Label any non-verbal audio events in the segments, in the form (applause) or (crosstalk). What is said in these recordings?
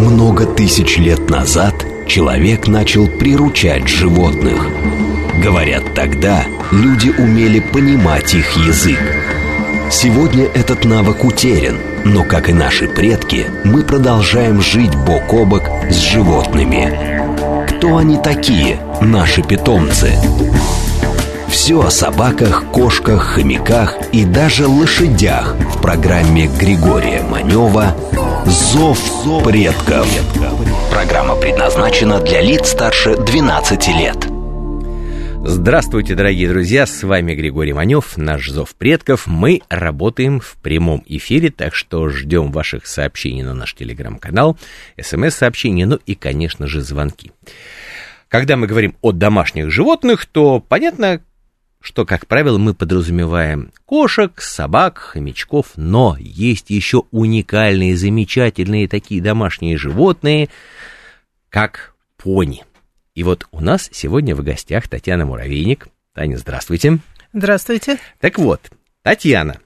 Много тысяч лет назад человек начал приручать животных. Говорят, тогда люди умели понимать их язык. Сегодня этот навык утерян, но, как и наши предки, мы продолжаем жить бок о бок с животными. Кто они такие, наши питомцы? Все о собаках, кошках, хомяках и даже лошадях в программе Григория Манева «Зов предков». Программа предназначена для лиц старше 12 лет. Здравствуйте, дорогие друзья, с вами Григорий Манев, наш Зов предков. Мы работаем в прямом эфире, так что ждем ваших сообщений на наш телеграм-канал, смс-сообщения, ну и, конечно же, звонки. Когда мы говорим о домашних животных, то понятно, что, как правило, мы подразумеваем кошек, собак, хомячков, но есть еще уникальные, замечательные такие домашние животные, как пони. И вот у нас сегодня в гостях Татьяна Муравейник. Таня, здравствуйте. Здравствуйте. Так вот, Татьяна,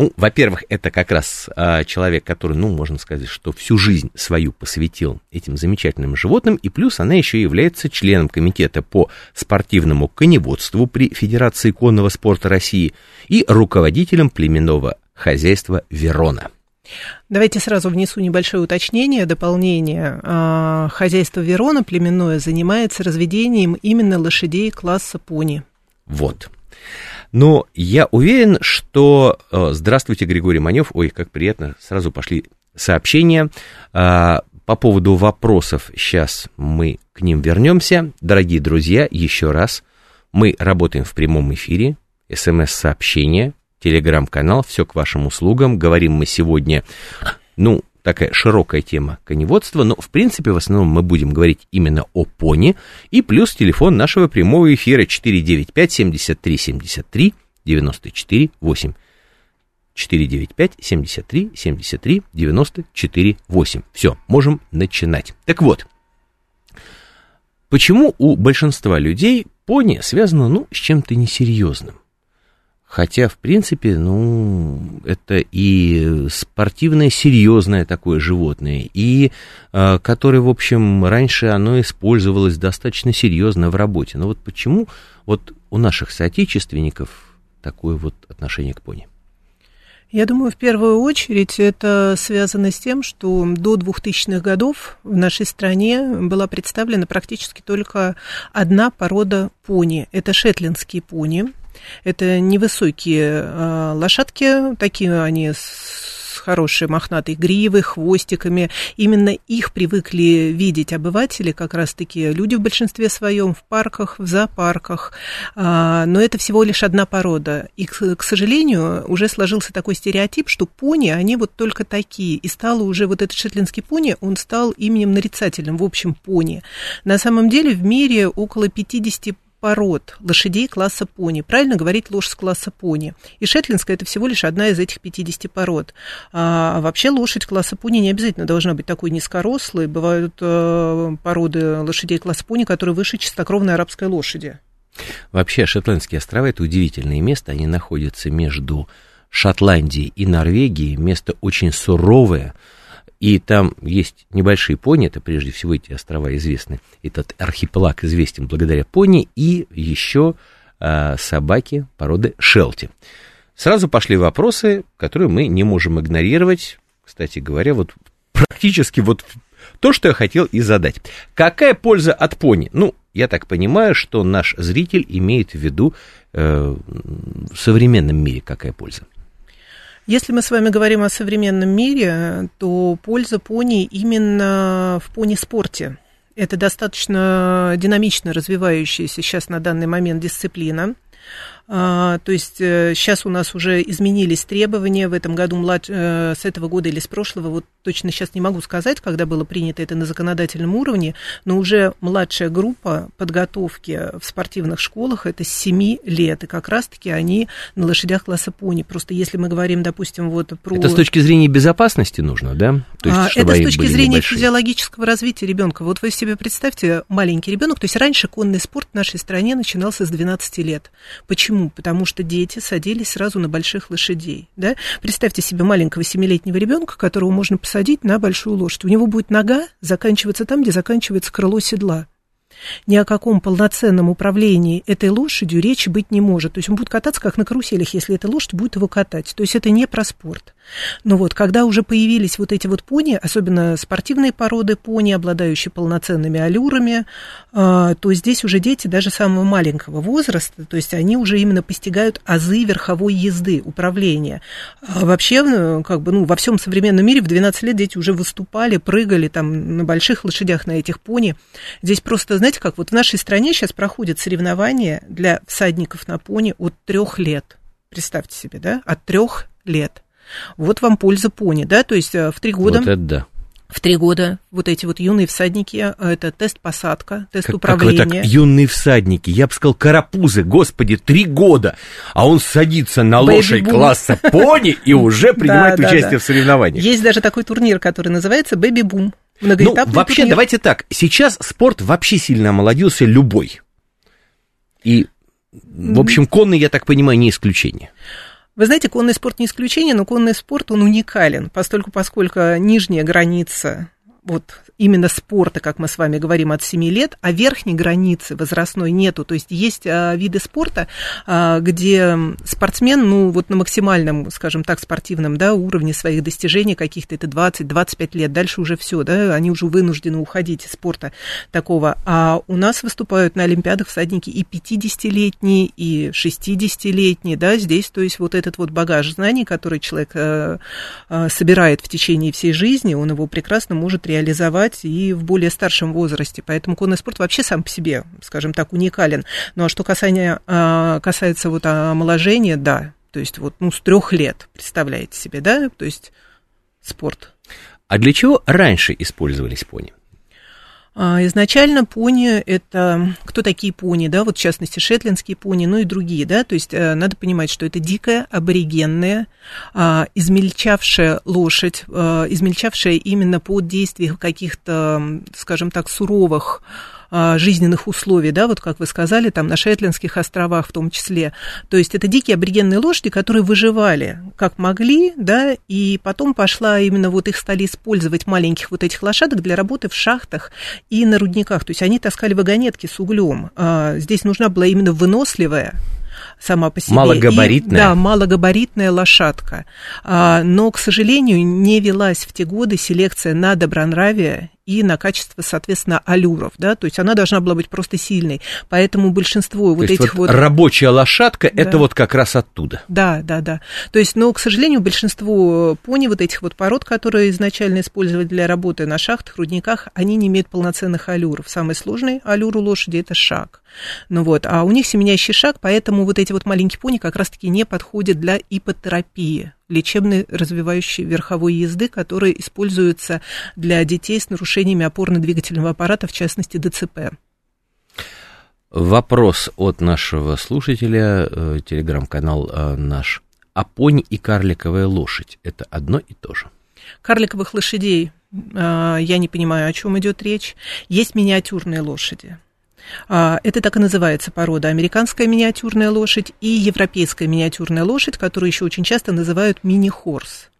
ну, во-первых, это как раз а, человек, который, ну, можно сказать, что всю жизнь свою посвятил этим замечательным животным, и плюс она еще является членом комитета по спортивному коневодству при Федерации конного спорта России и руководителем племенного хозяйства Верона. Давайте сразу внесу небольшое уточнение, дополнение. А, хозяйство Верона племенное занимается разведением именно лошадей класса пони. Вот. Но я уверен, что... Э, здравствуйте, Григорий Манев. Ой, как приятно, сразу пошли сообщения. А, по поводу вопросов сейчас мы к ним вернемся. Дорогие друзья, еще раз, мы работаем в прямом эфире. СМС-сообщение, телеграм-канал, все к вашим услугам. Говорим мы сегодня, ну, такая широкая тема коневодства, но, в принципе, в основном мы будем говорить именно о пони, и плюс телефон нашего прямого эфира 495 73 73 94 8. 495 73 73 94 8. Все, можем начинать. Так вот, почему у большинства людей пони связано, ну, с чем-то несерьезным? Хотя, в принципе, ну, это и спортивное, серьезное такое животное, и э, которое, в общем, раньше оно использовалось достаточно серьезно в работе. Но вот почему вот у наших соотечественников такое вот отношение к пони? Я думаю, в первую очередь это связано с тем, что до 2000-х годов в нашей стране была представлена практически только одна порода пони. Это шетлинские пони. Это невысокие э, лошадки, такие они с хорошей мохнатой гривой, хвостиками. Именно их привыкли видеть обыватели, как раз-таки люди в большинстве своем, в парках, в зоопарках. А, но это всего лишь одна порода. И, к сожалению, уже сложился такой стереотип, что пони, они вот только такие. И стало уже вот этот шотландский пони, он стал именем нарицательным, в общем, пони. На самом деле в мире около 50 пород лошадей класса пони. Правильно говорить лошадь класса пони. И шетлинская это всего лишь одна из этих 50 пород. А вообще лошадь класса пони не обязательно должна быть такой низкорослой. Бывают э, породы лошадей класса пони, которые выше чистокровной арабской лошади. Вообще Шотландские острова это удивительное место. Они находятся между Шотландией и Норвегией. Место очень суровое и там есть небольшие пони, это прежде всего эти острова известны. Этот архипелаг известен благодаря пони и еще э, собаки породы шелти. Сразу пошли вопросы, которые мы не можем игнорировать. Кстати говоря, вот практически вот то, что я хотел и задать. Какая польза от пони? Ну, я так понимаю, что наш зритель имеет в виду э, в современном мире какая польза. Если мы с вами говорим о современном мире, то польза пони именно в пони-спорте. Это достаточно динамично развивающаяся сейчас на данный момент дисциплина. А, то есть сейчас э, у нас уже изменились требования в этом году, млад... Э, с этого года или с прошлого, вот точно сейчас не могу сказать, когда было принято это на законодательном уровне, но уже младшая группа подготовки в спортивных школах это с 7 лет, и как раз-таки они на лошадях класса пони. Просто если мы говорим, допустим, вот про... Это с точки зрения безопасности нужно, да? То есть, а, это с точки зрения небольшие. физиологического развития ребенка. Вот вы себе представьте, маленький ребенок, то есть раньше конный спорт в нашей стране начинался с 12 лет. Почему? Почему? Потому что дети садились сразу на больших лошадей. Да? Представьте себе маленького семилетнего ребенка, которого можно посадить на большую лошадь. У него будет нога заканчиваться там, где заканчивается крыло седла ни о каком полноценном управлении этой лошадью речи быть не может. То есть он будет кататься как на каруселях, если эта лошадь будет его катать. То есть это не про спорт. Но вот когда уже появились вот эти вот пони, особенно спортивные породы пони, обладающие полноценными аллюрами, а, то здесь уже дети даже самого маленького возраста, то есть они уже именно постигают азы верховой езды, управления. А вообще, ну, как бы, ну, во всем современном мире в 12 лет дети уже выступали, прыгали там на больших лошадях, на этих пони. Здесь просто, знаете, как вот в нашей стране сейчас проходят соревнования для всадников на пони от трех лет. Представьте себе, да, от трех лет. Вот вам польза пони, да, то есть э, в три года... Вот это да. В три года вот эти вот юные всадники, э, это тест-посадка, тест как, управления. Как вы так, юные всадники, я бы сказал, карапузы, господи, три года, а он садится на лошадь класса пони и уже (laughs) принимает участие в соревнованиях. Есть даже такой турнир, который называется «Бэби-бум». Ну, вообще, турнир. давайте так. Сейчас спорт вообще сильно омолодился, любой. И, в общем, конный, я так понимаю, не исключение. Вы знаете, конный спорт не исключение, но конный спорт, он уникален, поскольку, поскольку нижняя граница вот именно спорта, как мы с вами говорим, от 7 лет, а верхней границы возрастной нету. То есть есть а, виды спорта, а, где спортсмен, ну, вот на максимальном, скажем так, спортивном да, уровне своих достижений каких-то, это 20-25 лет, дальше уже все, да, они уже вынуждены уходить из спорта такого. А у нас выступают на Олимпиадах всадники и 50-летние, и 60-летние, да, здесь, то есть вот этот вот багаж знаний, который человек э, собирает в течение всей жизни, он его прекрасно может реализовать и в более старшем возрасте. Поэтому конный спорт вообще сам по себе, скажем так, уникален. Ну а что касание, а, касается вот омоложения, да, то есть вот ну, с трех лет, представляете себе, да, то есть спорт. А для чего раньше использовались пони? А, изначально пони – это кто такие пони, да, вот в частности шетландские пони, ну и другие, да, то есть э, надо понимать, что это дикая, аборигенная, а, измельчавшая лошадь, а, измельчавшая именно под действием каких-то, скажем так, суровых жизненных условий, да, вот как вы сказали, там на Шетландских островах в том числе. То есть это дикие аборигенные лошади, которые выживали как могли, да, и потом пошла именно вот их стали использовать маленьких вот этих лошадок для работы в шахтах и на рудниках. То есть они таскали вагонетки с углем. А, здесь нужна была именно выносливая сама по себе. Малогабаритная. И, да, малогабаритная лошадка. А, но, к сожалению, не велась в те годы селекция на добронравие и на качество, соответственно, аллюров, да, то есть она должна была быть просто сильной, поэтому большинство то вот этих вот, вот... рабочая лошадка, да. это вот как раз оттуда. Да, да, да, то есть, но, к сожалению, большинство пони вот этих вот пород, которые изначально использовали для работы на шахтах, рудниках, они не имеют полноценных аллюров. Самый сложный аллюр у лошади – это шаг. Ну вот, а у них семенящий шаг, поэтому вот эти вот маленькие пони как раз-таки не подходят для ипотерапии лечебной развивающей верховой езды, которые используются для детей с нарушениями опорно-двигательного аппарата, в частности ДЦП. Вопрос от нашего слушателя, э, телеграм-канал э, наш. А пони и карликовая лошадь – это одно и то же? Карликовых лошадей э, я не понимаю, о чем идет речь. Есть миниатюрные лошади – это так и называется порода. Американская миниатюрная лошадь и европейская миниатюрная лошадь, которую еще очень часто называют мини-хорс.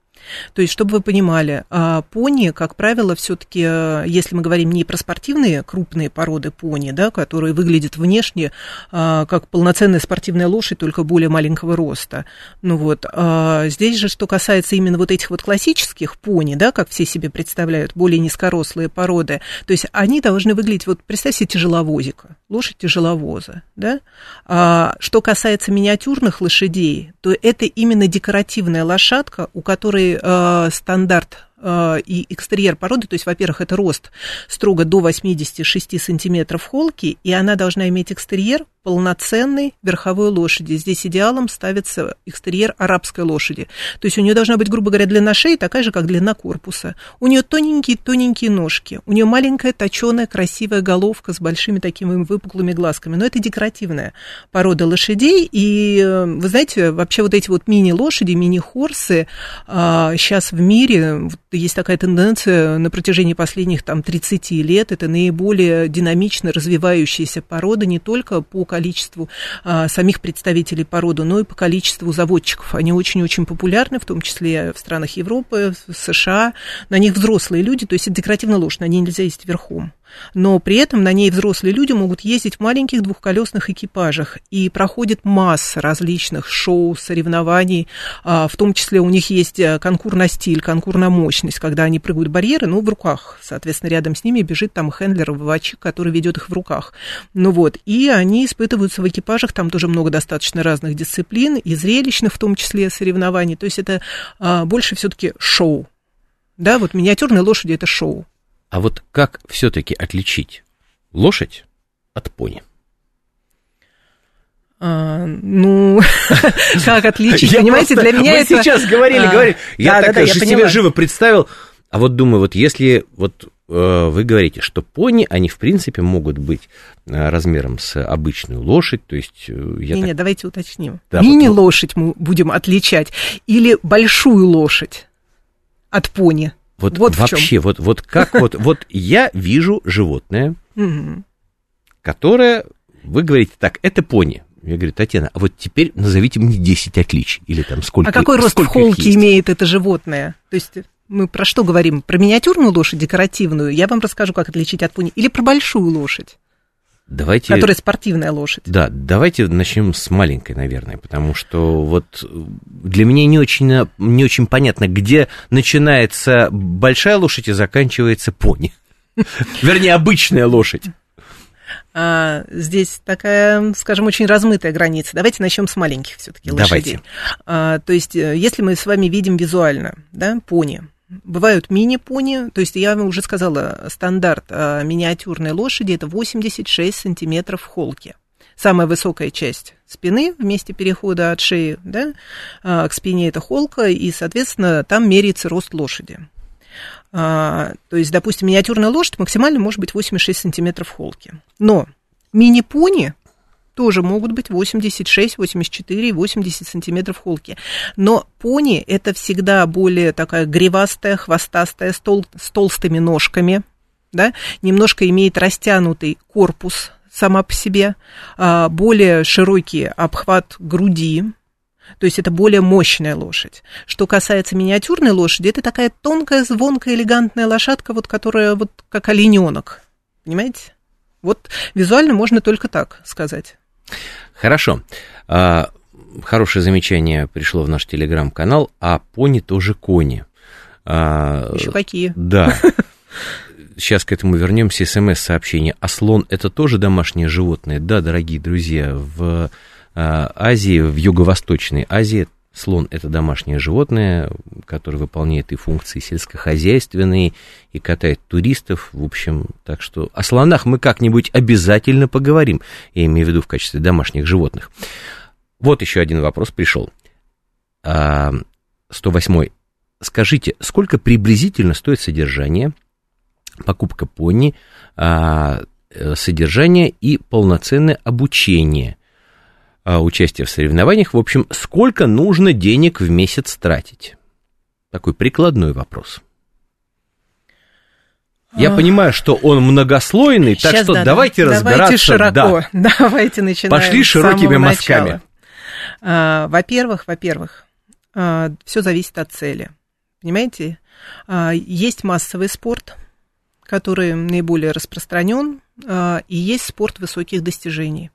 То есть, чтобы вы понимали, а, пони, как правило, все-таки, э, если мы говорим не про спортивные крупные породы пони, да, которые выглядят внешне а, как полноценная спортивная лошадь, только более маленького роста. Ну вот, а, здесь же, что касается именно вот этих вот классических пони, да, как все себе представляют, более низкорослые породы, то есть они должны выглядеть, вот представьте себе тяжеловозика, лошадь тяжеловоза, да. А, что касается миниатюрных лошадей, то это именно декоративная лошадка, у которой э, стандарт Э, и экстерьер породы, то есть, во-первых, это рост строго до 86 сантиметров холки, и она должна иметь экстерьер полноценной верховой лошади. Здесь идеалом ставится экстерьер арабской лошади. То есть у нее должна быть, грубо говоря, длина шеи такая же, как длина корпуса. У нее тоненькие-тоненькие ножки. У нее маленькая, точеная, красивая головка с большими такими выпуклыми глазками. Но это декоративная порода лошадей. И, э, вы знаете, вообще вот эти вот мини-лошади, мини-хорсы сейчас а, в мире есть такая тенденция на протяжении последних там, 30 лет. Это наиболее динамично развивающаяся порода не только по количеству а, самих представителей породы, но и по количеству заводчиков. Они очень-очень популярны, в том числе в странах Европы, в США. На них взрослые люди, то есть это декоративная лошадь, на ней нельзя ездить верхом но при этом на ней взрослые люди могут ездить в маленьких двухколесных экипажах, и проходит масса различных шоу, соревнований, а, в том числе у них есть э, конкур на стиль, конкур на мощность, когда они прыгают барьеры, ну, в руках, соответственно, рядом с ними бежит там хендлер, выводчик, который ведет их в руках. Ну вот, и они испытываются в экипажах, там тоже много достаточно разных дисциплин, и зрелищных в том числе соревнований, то есть это а, больше все-таки шоу. Да, вот миниатюрные лошади это шоу. А вот как все-таки отличить лошадь от пони? А, ну, (laughs) как отличить? (laughs) Понимаете, для меня это... Мы сейчас говорили, а, говорили. Я так же себе живо представил. А вот думаю, вот если вот э, вы говорите, что пони, они в принципе могут быть э, размером с обычную лошадь, то есть... Э, я не, так... не, давайте уточним. Да, Мини-лошадь мы будем отличать или большую лошадь от пони? Вот, вот вообще, вот, вот как вот, вот я вижу животное, которое, вы говорите так, это пони. Я говорю, Татьяна, а вот теперь назовите мне 10 отличий. Или там сколько А какой рост в холке имеет это животное? То есть мы про что говорим? Про миниатюрную лошадь, декоративную? Я вам расскажу, как отличить от пони. Или про большую лошадь? Давайте... Которая спортивная лошадь. Да, давайте начнем с маленькой, наверное, потому что вот для меня не очень, не очень понятно, где начинается большая лошадь и заканчивается пони. (laughs) Вернее, обычная лошадь. А, здесь такая, скажем, очень размытая граница. Давайте начнем с маленьких все-таки лошадей. А, то есть, э, если мы с вами видим визуально, да, пони, Бывают мини-пони, то есть я вам уже сказала, стандарт а, миниатюрной лошади это 86 сантиметров в холке. Самая высокая часть спины в месте перехода от шеи да, а, к спине это холка, и, соответственно, там меряется рост лошади. А, то есть, допустим, миниатюрная лошадь максимально может быть 86 сантиметров в холке. Но мини-пони тоже могут быть 86, 84, 80 сантиметров холки. Но пони это всегда более такая гривастая, хвостастая, с, тол- с толстыми ножками, да, немножко имеет растянутый корпус сама по себе, а, более широкий обхват груди, то есть это более мощная лошадь. Что касается миниатюрной лошади, это такая тонкая, звонкая, элегантная лошадка, вот, которая вот как олененок. Понимаете? Вот визуально можно только так сказать. Хорошо. А, хорошее замечание пришло в наш телеграм-канал, а пони тоже кони. А, Еще какие? Да. (laughs) Сейчас к этому вернемся. СМС-сообщение. А слон это тоже домашнее животное? Да, дорогие друзья, в а, Азии, в Юго-Восточной Азии Слон – это домашнее животное, которое выполняет и функции сельскохозяйственные, и катает туристов. В общем, так что о слонах мы как-нибудь обязательно поговорим, я имею в виду в качестве домашних животных. Вот еще один вопрос пришел. 108. А, Скажите, сколько приблизительно стоит содержание, покупка пони, а, э, содержание и полноценное обучение а, участия в соревнованиях. В общем, сколько нужно денег в месяц тратить? Такой прикладной вопрос. Я понимаю, что он многослойный, Сейчас, так что да, давайте да. разбираться. Давайте широко, да. (laughs) давайте начинаем Пошли широкими мазками. А, во-первых, во-первых, а, все зависит от цели. Понимаете? А, есть массовый спорт, который наиболее распространен, а, и есть спорт высоких достижений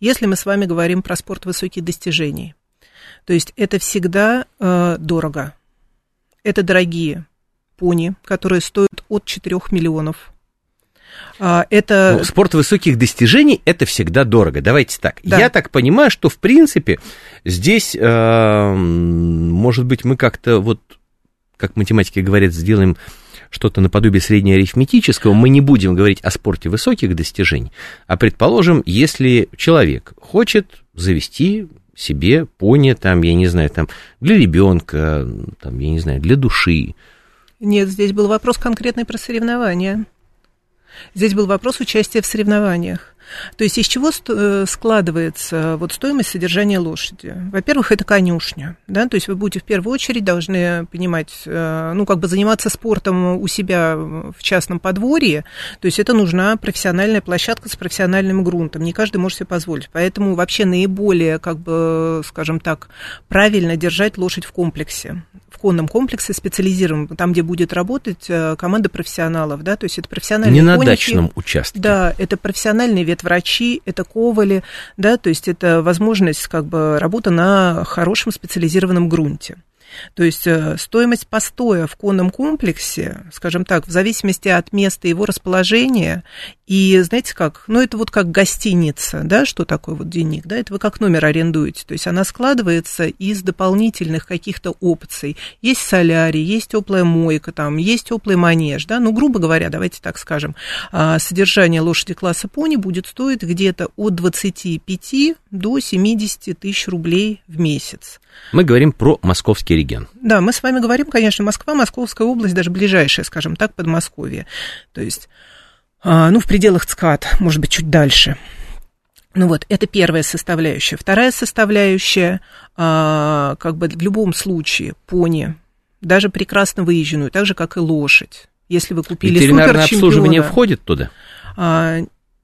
если мы с вами говорим про спорт высоких достижений. То есть это всегда э, дорого. Это дорогие пони, которые стоят от 4 миллионов. А, это... Ну, спорт высоких достижений это всегда дорого. Давайте так. Да. Я так понимаю, что в принципе здесь, э, может быть, мы как-то вот, как математики говорят, сделаем что-то наподобие среднеарифметического, мы не будем говорить о спорте высоких достижений, а предположим, если человек хочет завести себе пони, там, я не знаю, там, для ребенка, там, я не знаю, для души. Нет, здесь был вопрос конкретный про соревнования. Здесь был вопрос участия в соревнованиях. То есть из чего э, складывается вот стоимость содержания лошади? Во-первых, это конюшня, да, то есть вы будете в первую очередь должны понимать, э, ну, как бы заниматься спортом у себя в частном подворье, то есть это нужна профессиональная площадка с профессиональным грунтом, не каждый может себе позволить, поэтому вообще наиболее, как бы, скажем так, правильно держать лошадь в комплексе, конном комплексе специализированном, там, где будет работать э, команда профессионалов, да, то есть это профессиональные Не на дачном участке. Да, это профессиональные ветврачи, это ковали, да, то есть это возможность как бы работы на хорошем специализированном грунте. То есть э, стоимость постоя в конном комплексе, скажем так, в зависимости от места его расположения, и знаете как, ну это вот как гостиница, да, что такое вот денег, да, это вы как номер арендуете, то есть она складывается из дополнительных каких-то опций. Есть солярий, есть теплая мойка, там, есть теплый манеж, да, ну, грубо говоря, давайте так скажем, а, содержание лошади класса пони будет стоить где-то от 25 до 70 тысяч рублей в месяц. Мы говорим про московский регион. Да, мы с вами говорим, конечно, Москва, Московская область, даже ближайшая, скажем так, Подмосковье. То есть, а, ну, в пределах ЦКАД, может быть, чуть дальше. Ну вот, это первая составляющая. Вторая составляющая, а, как бы в любом случае, пони, даже прекрасно выезженную, так же, как и лошадь. Если вы купили Ветеринарное обслуживание входит туда? А,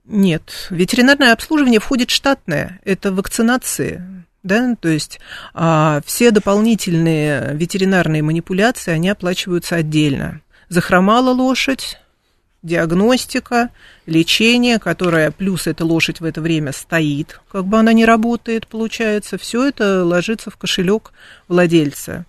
нет, ветеринарное обслуживание входит штатное, это вакцинации, да, то есть а, все дополнительные ветеринарные манипуляции, они оплачиваются отдельно. Захромала лошадь, диагностика, лечение, которое плюс эта лошадь в это время стоит, как бы она не работает, получается, все это ложится в кошелек владельца.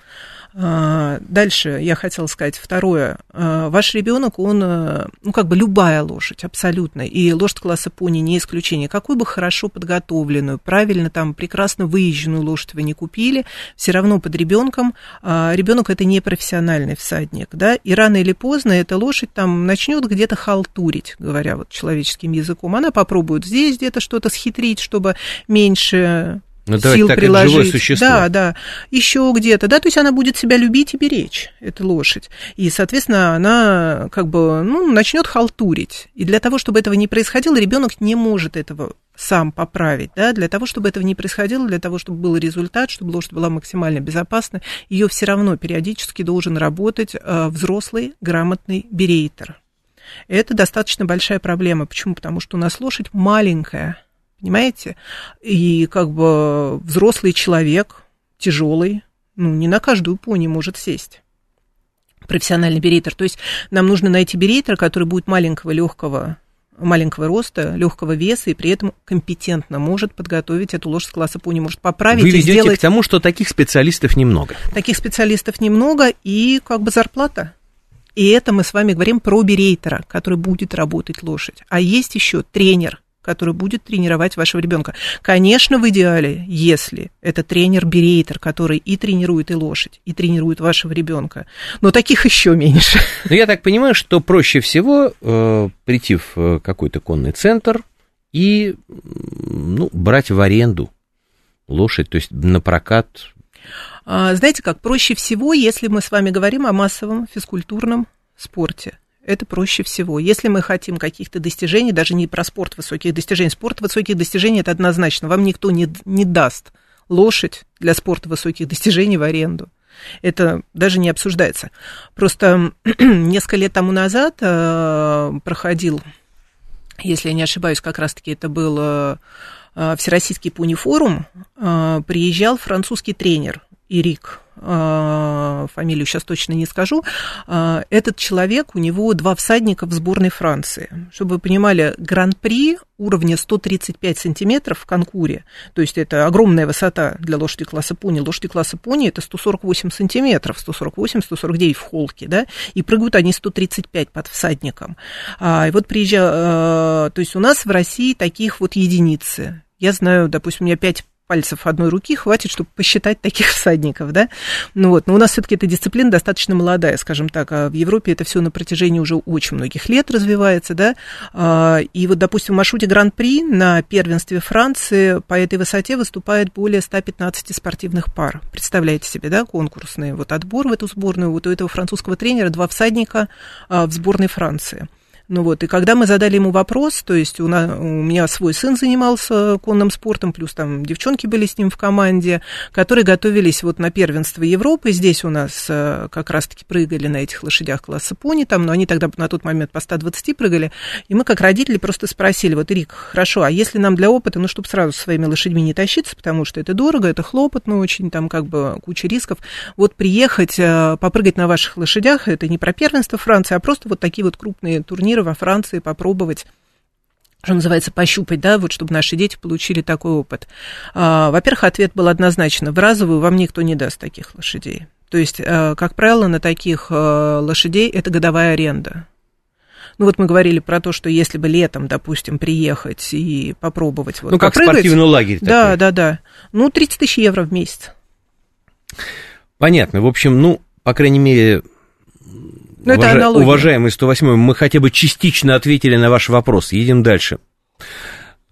А, дальше я хотела сказать второе. А, ваш ребенок, он, э, ну, как бы любая лошадь, абсолютно, и лошадь класса пони не исключение. Какую бы хорошо подготовленную, правильно там, прекрасно выезженную лошадь вы не купили, все равно под ребенком, а, ребенок это не профессиональный всадник, да, и рано или поздно эта лошадь там начнет где-то халтурить, говоря вот человеческим языком. Она попробует здесь где-то что-то схитрить, чтобы меньше ну, сил так, приложить. Это живое существо. Да, да. Еще где-то, да, то есть она будет себя любить и беречь, эта лошадь. И, соответственно, она как бы, ну, начнет халтурить. И для того, чтобы этого не происходило, ребенок не может этого сам поправить, да, для того, чтобы этого не происходило, для того, чтобы был результат, чтобы лошадь была максимально безопасна, ее все равно периодически должен работать э, взрослый грамотный берейтер. Это достаточно большая проблема. Почему? Потому что у нас лошадь маленькая, понимаете? И как бы взрослый человек, тяжелый, ну, не на каждую пони может сесть профессиональный берейтер. То есть нам нужно найти берейтера, который будет маленького, легкого маленького роста, легкого веса и при этом компетентно может подготовить эту лошадь класса пони, может поправить. Вы ведете сделать... к тому, что таких специалистов немного. Таких специалистов немного и как бы зарплата. И это мы с вами говорим про берейтера, который будет работать лошадь. А есть еще тренер, который будет тренировать вашего ребенка. Конечно, в идеале, если это тренер-берейтер, который и тренирует и лошадь, и тренирует вашего ребенка. Но таких еще меньше. (laughs) Но я так понимаю, что проще всего э, прийти в э, какой-то конный центр и ну, брать в аренду лошадь, то есть на прокат. А, знаете как, проще всего, если мы с вами говорим о массовом физкультурном спорте это проще всего. Если мы хотим каких-то достижений, даже не про спорт высоких достижений, спорт высоких достижений это однозначно. Вам никто не, не даст лошадь для спорта высоких достижений в аренду. Это даже не обсуждается. Просто (clears throat) несколько лет тому назад э, проходил, если я не ошибаюсь, как раз-таки это был э, Всероссийский пунифорум, э, приезжал французский тренер Ирик фамилию сейчас точно не скажу, а, этот человек, у него два всадника в сборной Франции. Чтобы вы понимали, гран-при уровня 135 сантиметров в конкуре, то есть это огромная высота для лошади класса пони. Лошади класса пони это 148 сантиметров, 148-149 в холке, да, и прыгают они 135 под всадником. А, и вот приезжал, то есть у нас в России таких вот единицы. Я знаю, допустим, у меня пять пальцев одной руки хватит, чтобы посчитать таких (laughs) всадников, да. Ну вот, но у нас все-таки эта дисциплина достаточно молодая, скажем так, а в Европе это все на протяжении уже очень многих лет развивается, да. А, и вот, допустим, в маршруте Гран-при на первенстве Франции по этой высоте выступает более 115 спортивных пар. Представляете себе, да, конкурсный вот отбор в эту сборную. Вот у этого французского тренера два всадника а, в сборной Франции. Ну вот, и когда мы задали ему вопрос, то есть у, на, у меня свой сын занимался конным спортом, плюс там девчонки были с ним в команде, которые готовились вот на первенство Европы. Здесь у нас э, как раз-таки прыгали на этих лошадях класса пони, там, но они тогда на тот момент по 120 прыгали. И мы, как родители, просто спросили, вот, Рик, хорошо, а если нам для опыта, ну, чтобы сразу со своими лошадьми не тащиться, потому что это дорого, это хлопотно очень, там как бы куча рисков, вот приехать, э, попрыгать на ваших лошадях, это не про первенство Франции, а просто вот такие вот крупные турниры во Франции попробовать что называется, пощупать, да, вот чтобы наши дети получили такой опыт. А, во-первых, ответ был однозначно, в разовую вам никто не даст таких лошадей. То есть, а, как правило, на таких а, лошадей это годовая аренда. Ну вот мы говорили про то, что если бы летом, допустим, приехать и попробовать вот Ну, как попрыгать, спортивный лагерь Да, такой. да, да. Ну, 30 тысяч евро в месяц. Понятно. В общем, ну, по крайней мере, ну, Уваж... это Уважаемый 108 мы хотя бы частично ответили на ваш вопрос. Едем дальше.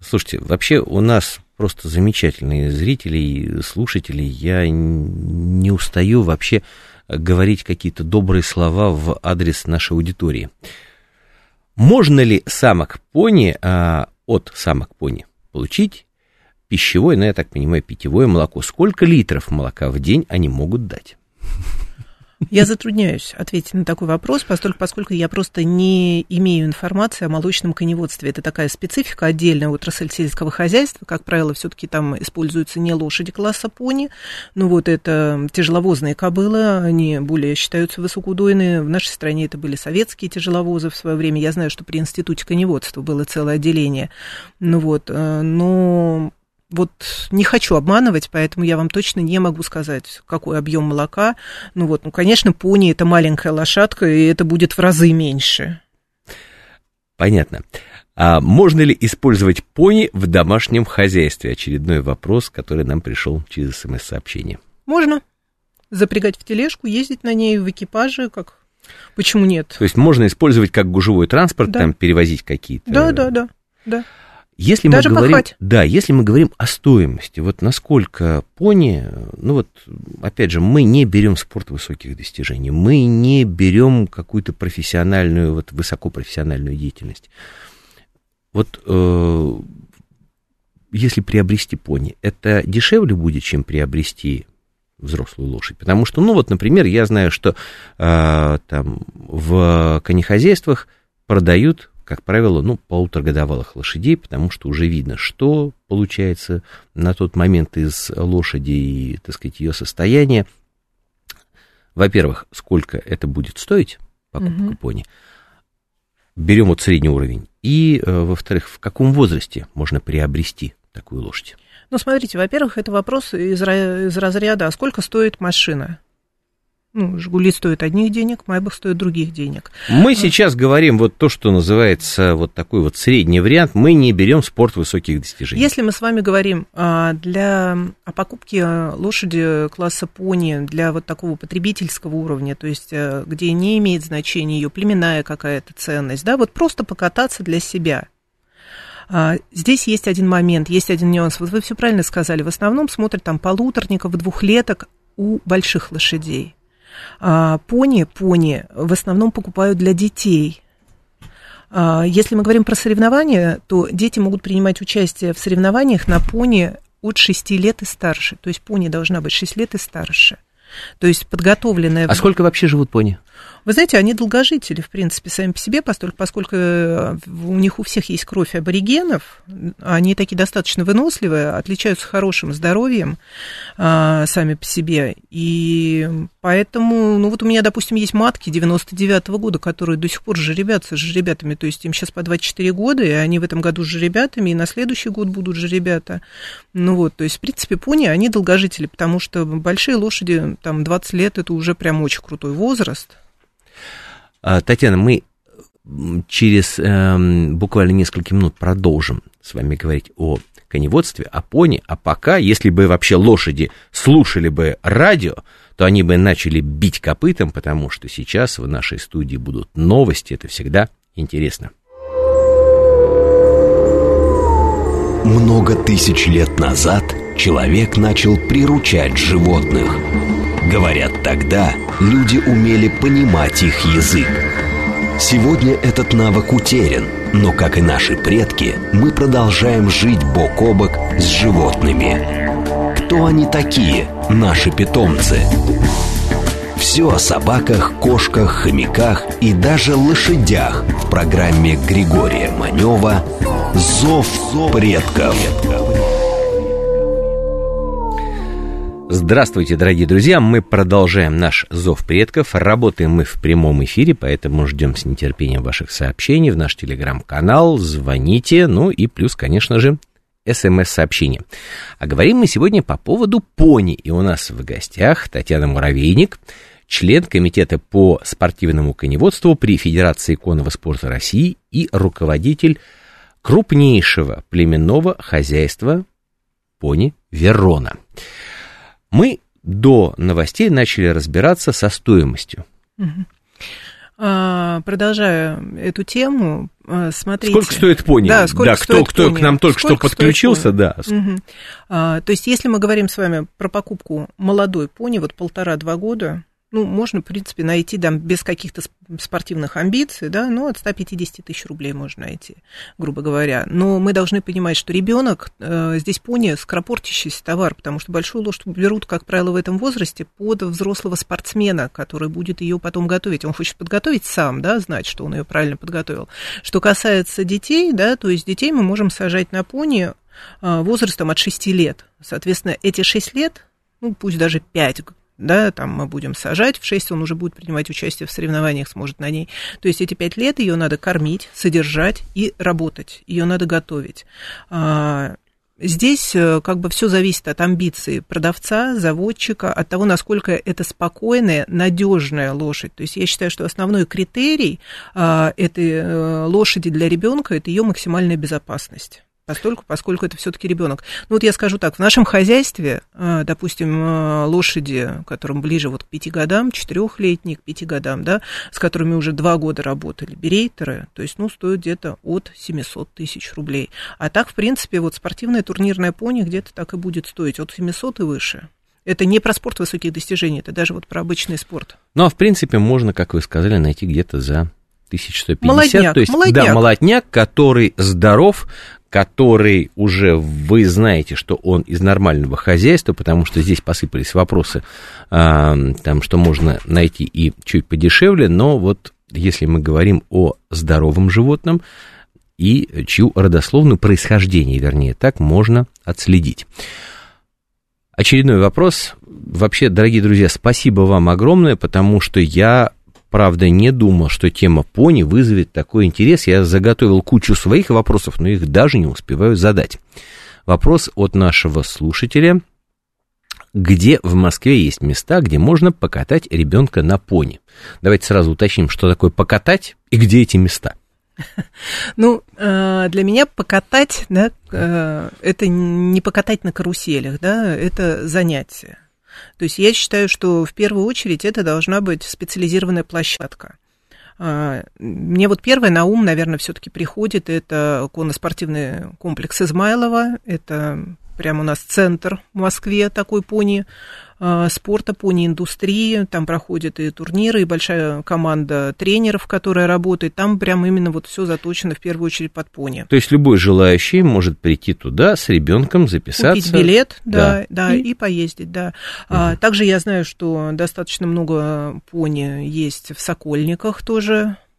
Слушайте, вообще у нас просто замечательные зрители и слушатели. Я не устаю вообще говорить какие-то добрые слова в адрес нашей аудитории. Можно ли самок пони, а, от самок пони получить пищевое, ну, я так понимаю, питьевое молоко? Сколько литров молока в день они могут дать? Я затрудняюсь ответить на такой вопрос, поскольку, я просто не имею информации о молочном коневодстве. Это такая специфика отдельная отрасль сельского хозяйства. Как правило, все-таки там используются не лошади класса пони, но вот это тяжеловозные кобылы, они более считаются высокоудойные. В нашей стране это были советские тяжеловозы в свое время. Я знаю, что при институте коневодства было целое отделение. Ну вот, э, но вот не хочу обманывать, поэтому я вам точно не могу сказать, какой объем молока. Ну вот, ну, конечно, пони это маленькая лошадка, и это будет в разы меньше. Понятно. А можно ли использовать пони в домашнем хозяйстве? Очередной вопрос, который нам пришел через смс-сообщение. Можно. Запрягать в тележку, ездить на ней в экипаже, как Почему нет? То есть можно использовать как гужевой транспорт, да. там перевозить какие-то. Да, да, да, да. Если Даже мы говорим, пахать. Да, если мы говорим о стоимости, вот насколько пони, ну вот, опять же, мы не берем спорт высоких достижений, мы не берем какую-то профессиональную, вот высокопрофессиональную деятельность. Вот э, если приобрести пони, это дешевле будет, чем приобрести взрослую лошадь. Потому что, ну вот, например, я знаю, что э, там в конехозяйствах продают как правило, ну, полуторагодовалых лошадей, потому что уже видно, что получается на тот момент из лошади и, так сказать, ее состояние. Во-первых, сколько это будет стоить, покупка угу. пони. Берем вот средний уровень. И, э, во-вторых, в каком возрасте можно приобрести такую лошадь? Ну, смотрите, во-первых, это вопрос из, из разряда, а сколько стоит машина? Ну, Жигули стоят одних денег, Майбах стоит других денег. Мы сейчас говорим вот то, что называется вот такой вот средний вариант. Мы не берем спорт высоких достижений. Если мы с вами говорим а, для о покупке лошади класса пони для вот такого потребительского уровня, то есть э, где не имеет значения ее племенная какая-то ценность, да, вот просто покататься для себя. А, здесь есть один момент, есть один нюанс. Вот вы все правильно сказали. В основном смотрят там полуторников, двухлеток у больших лошадей. А, пони, пони в основном покупают для детей. А, если мы говорим про соревнования, то дети могут принимать участие в соревнованиях на пони от 6 лет и старше. То есть пони должна быть 6 лет и старше. То есть подготовленная... А сколько вообще живут пони? Вы знаете, они долгожители, в принципе, сами по себе, поскольку, поскольку э, у них у всех есть кровь аборигенов, они такие достаточно выносливые, отличаются хорошим здоровьем а, сами по себе. И поэтому, ну вот у меня, допустим, есть матки 99-го года, которые до сих пор жеребятся с жеребятами, то есть им сейчас по 24 года, и они в этом году с жеребятами, и на следующий год будут жеребята. Ну вот, то есть, в принципе, пони, они долгожители, потому что большие лошади, там, 20 лет, это уже прям очень крутой возраст. А, Татьяна, мы через э, буквально несколько минут продолжим с вами говорить о коневодстве, о пони, а пока, если бы вообще лошади слушали бы радио, то они бы начали бить копытом, потому что сейчас в нашей студии будут новости, это всегда интересно. Много тысяч лет назад человек начал приручать животных – Говорят, тогда люди умели понимать их язык. Сегодня этот навык утерян, но, как и наши предки, мы продолжаем жить бок о бок с животными. Кто они такие, наши питомцы? Все о собаках, кошках, хомяках и даже лошадях в программе Григория Манева «Зов предков». Здравствуйте, дорогие друзья! Мы продолжаем наш зов предков. Работаем мы в прямом эфире, поэтому ждем с нетерпением ваших сообщений в наш телеграм-канал. Звоните, ну и плюс, конечно же, смс-сообщения. А говорим мы сегодня по поводу пони. И у нас в гостях Татьяна Муравейник, член Комитета по спортивному коневодству при Федерации конного спорта России и руководитель крупнейшего племенного хозяйства пони Верона мы до новостей начали разбираться со стоимостью. А, продолжая эту тему, а, смотрите. Сколько стоит пони? Да, сколько да стоит кто, пони? кто к нам только сколько что подключился, да. Угу. А, то есть, если мы говорим с вами про покупку молодой пони, вот полтора-два года, ну, можно, в принципе, найти там без каких-то спортивных амбиций, да, ну, от 150 тысяч рублей можно найти, грубо говоря. Но мы должны понимать, что ребенок э, здесь пони скоропортящийся товар, потому что большую лошадь берут, как правило, в этом возрасте под взрослого спортсмена, который будет ее потом готовить. Он хочет подготовить сам, да, знать, что он ее правильно подготовил. Что касается детей, да, то есть детей мы можем сажать на пони э, возрастом от 6 лет. Соответственно, эти 6 лет, ну, пусть даже 5, да, там мы будем сажать, в 6 он уже будет принимать участие в соревнованиях, сможет на ней. То есть эти 5 лет ее надо кормить, содержать и работать, ее надо готовить. А, здесь э, как бы все зависит от амбиций продавца, заводчика, от того, насколько это спокойная, надежная лошадь. То есть я считаю, что основной критерий а, этой э, лошади для ребенка это ее максимальная безопасность постольку, поскольку это все-таки ребенок. Ну вот я скажу так, в нашем хозяйстве, э, допустим, э, лошади, которым ближе вот к пяти годам, четырехлетние к пяти годам, да, с которыми уже два года работали, берейтеры, то есть, ну, стоят где-то от 700 тысяч рублей. А так, в принципе, вот спортивная турнирная пони где-то так и будет стоить от 700 и выше. Это не про спорт высоких достижений, это даже вот про обычный спорт. Ну, а в принципе, можно, как вы сказали, найти где-то за 1150. Молодняк, то есть, молодняк. да, молодняк, который здоров, который уже вы знаете, что он из нормального хозяйства, потому что здесь посыпались вопросы, а, там, что можно найти и чуть подешевле, но вот если мы говорим о здоровом животном и чью родословную происхождение, вернее, так можно отследить. Очередной вопрос. Вообще, дорогие друзья, спасибо вам огромное, потому что я Правда, не думал, что тема пони вызовет такой интерес. Я заготовил кучу своих вопросов, но их даже не успеваю задать. Вопрос от нашего слушателя. Где в Москве есть места, где можно покатать ребенка на пони? Давайте сразу уточним, что такое покатать и где эти места. (laughs) Ну, э, для меня покатать, да, э, это не покатать на каруселях, да, это занятие. То есть я считаю, что в первую очередь это должна быть специализированная площадка. А, мне вот первое на ум, наверное, все-таки приходит, это конно-спортивный комплекс Измайлова, это прямо у нас центр в Москве такой пони Э, спорта, пони-индустрии. Там проходят и турниры, и большая команда тренеров, которая работает. Там прям именно вот все заточено в первую очередь под пони. То есть любой желающий может прийти туда с ребенком, записаться. Купить билет, да, да, да и... и поездить, да. Угу. А, также я знаю, что достаточно много пони есть в Сокольниках тоже а,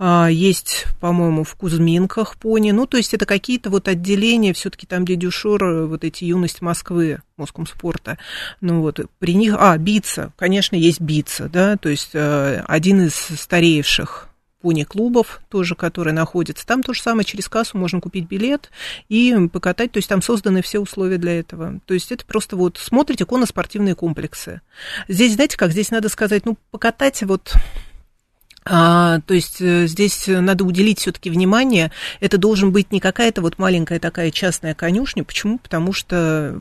есть, по-моему, в Кузьминках пони. Ну, то есть это какие-то вот отделения, все-таки там, где дюшор, вот эти юность Москвы, Моском спорта. Ну вот, при них... А, Бица, конечно, есть Бица, да, то есть э, один из старейших пони-клубов тоже, которые находятся. Там то же самое, через кассу можно купить билет и покатать, то есть там созданы все условия для этого. То есть это просто вот смотрите конно-спортивные комплексы. Здесь, знаете как, здесь надо сказать, ну, покатать вот а, то есть э, здесь надо уделить все-таки внимание. Это должен быть не какая-то вот маленькая такая частная конюшня. Почему? Потому что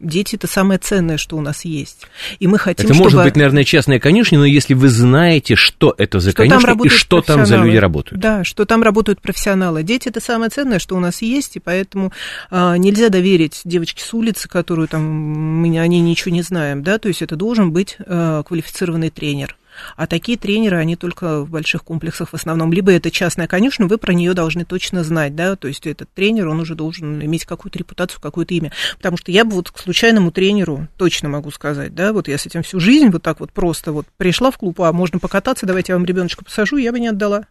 дети это самое ценное, что у нас есть. И мы хотим, это чтобы... может быть, наверное, частная конюшня, но если вы знаете, что это за что конюшня и что там за люди работают. Да, что там работают профессионалы. Дети это самое ценное, что у нас есть, и поэтому а, нельзя доверить девочке с улицы, которую там мы о ней ничего не знаем, да, то есть это должен быть а, квалифицированный тренер. А такие тренеры, они только в больших комплексах в основном. Либо это частная конюшня, вы про нее должны точно знать, да, то есть этот тренер, он уже должен иметь какую-то репутацию, какое-то имя. Потому что я бы вот к случайному тренеру точно могу сказать, да, вот я с этим всю жизнь вот так вот просто вот пришла в клуб, а можно покататься, давайте я вам ребеночка посажу, я бы не отдала.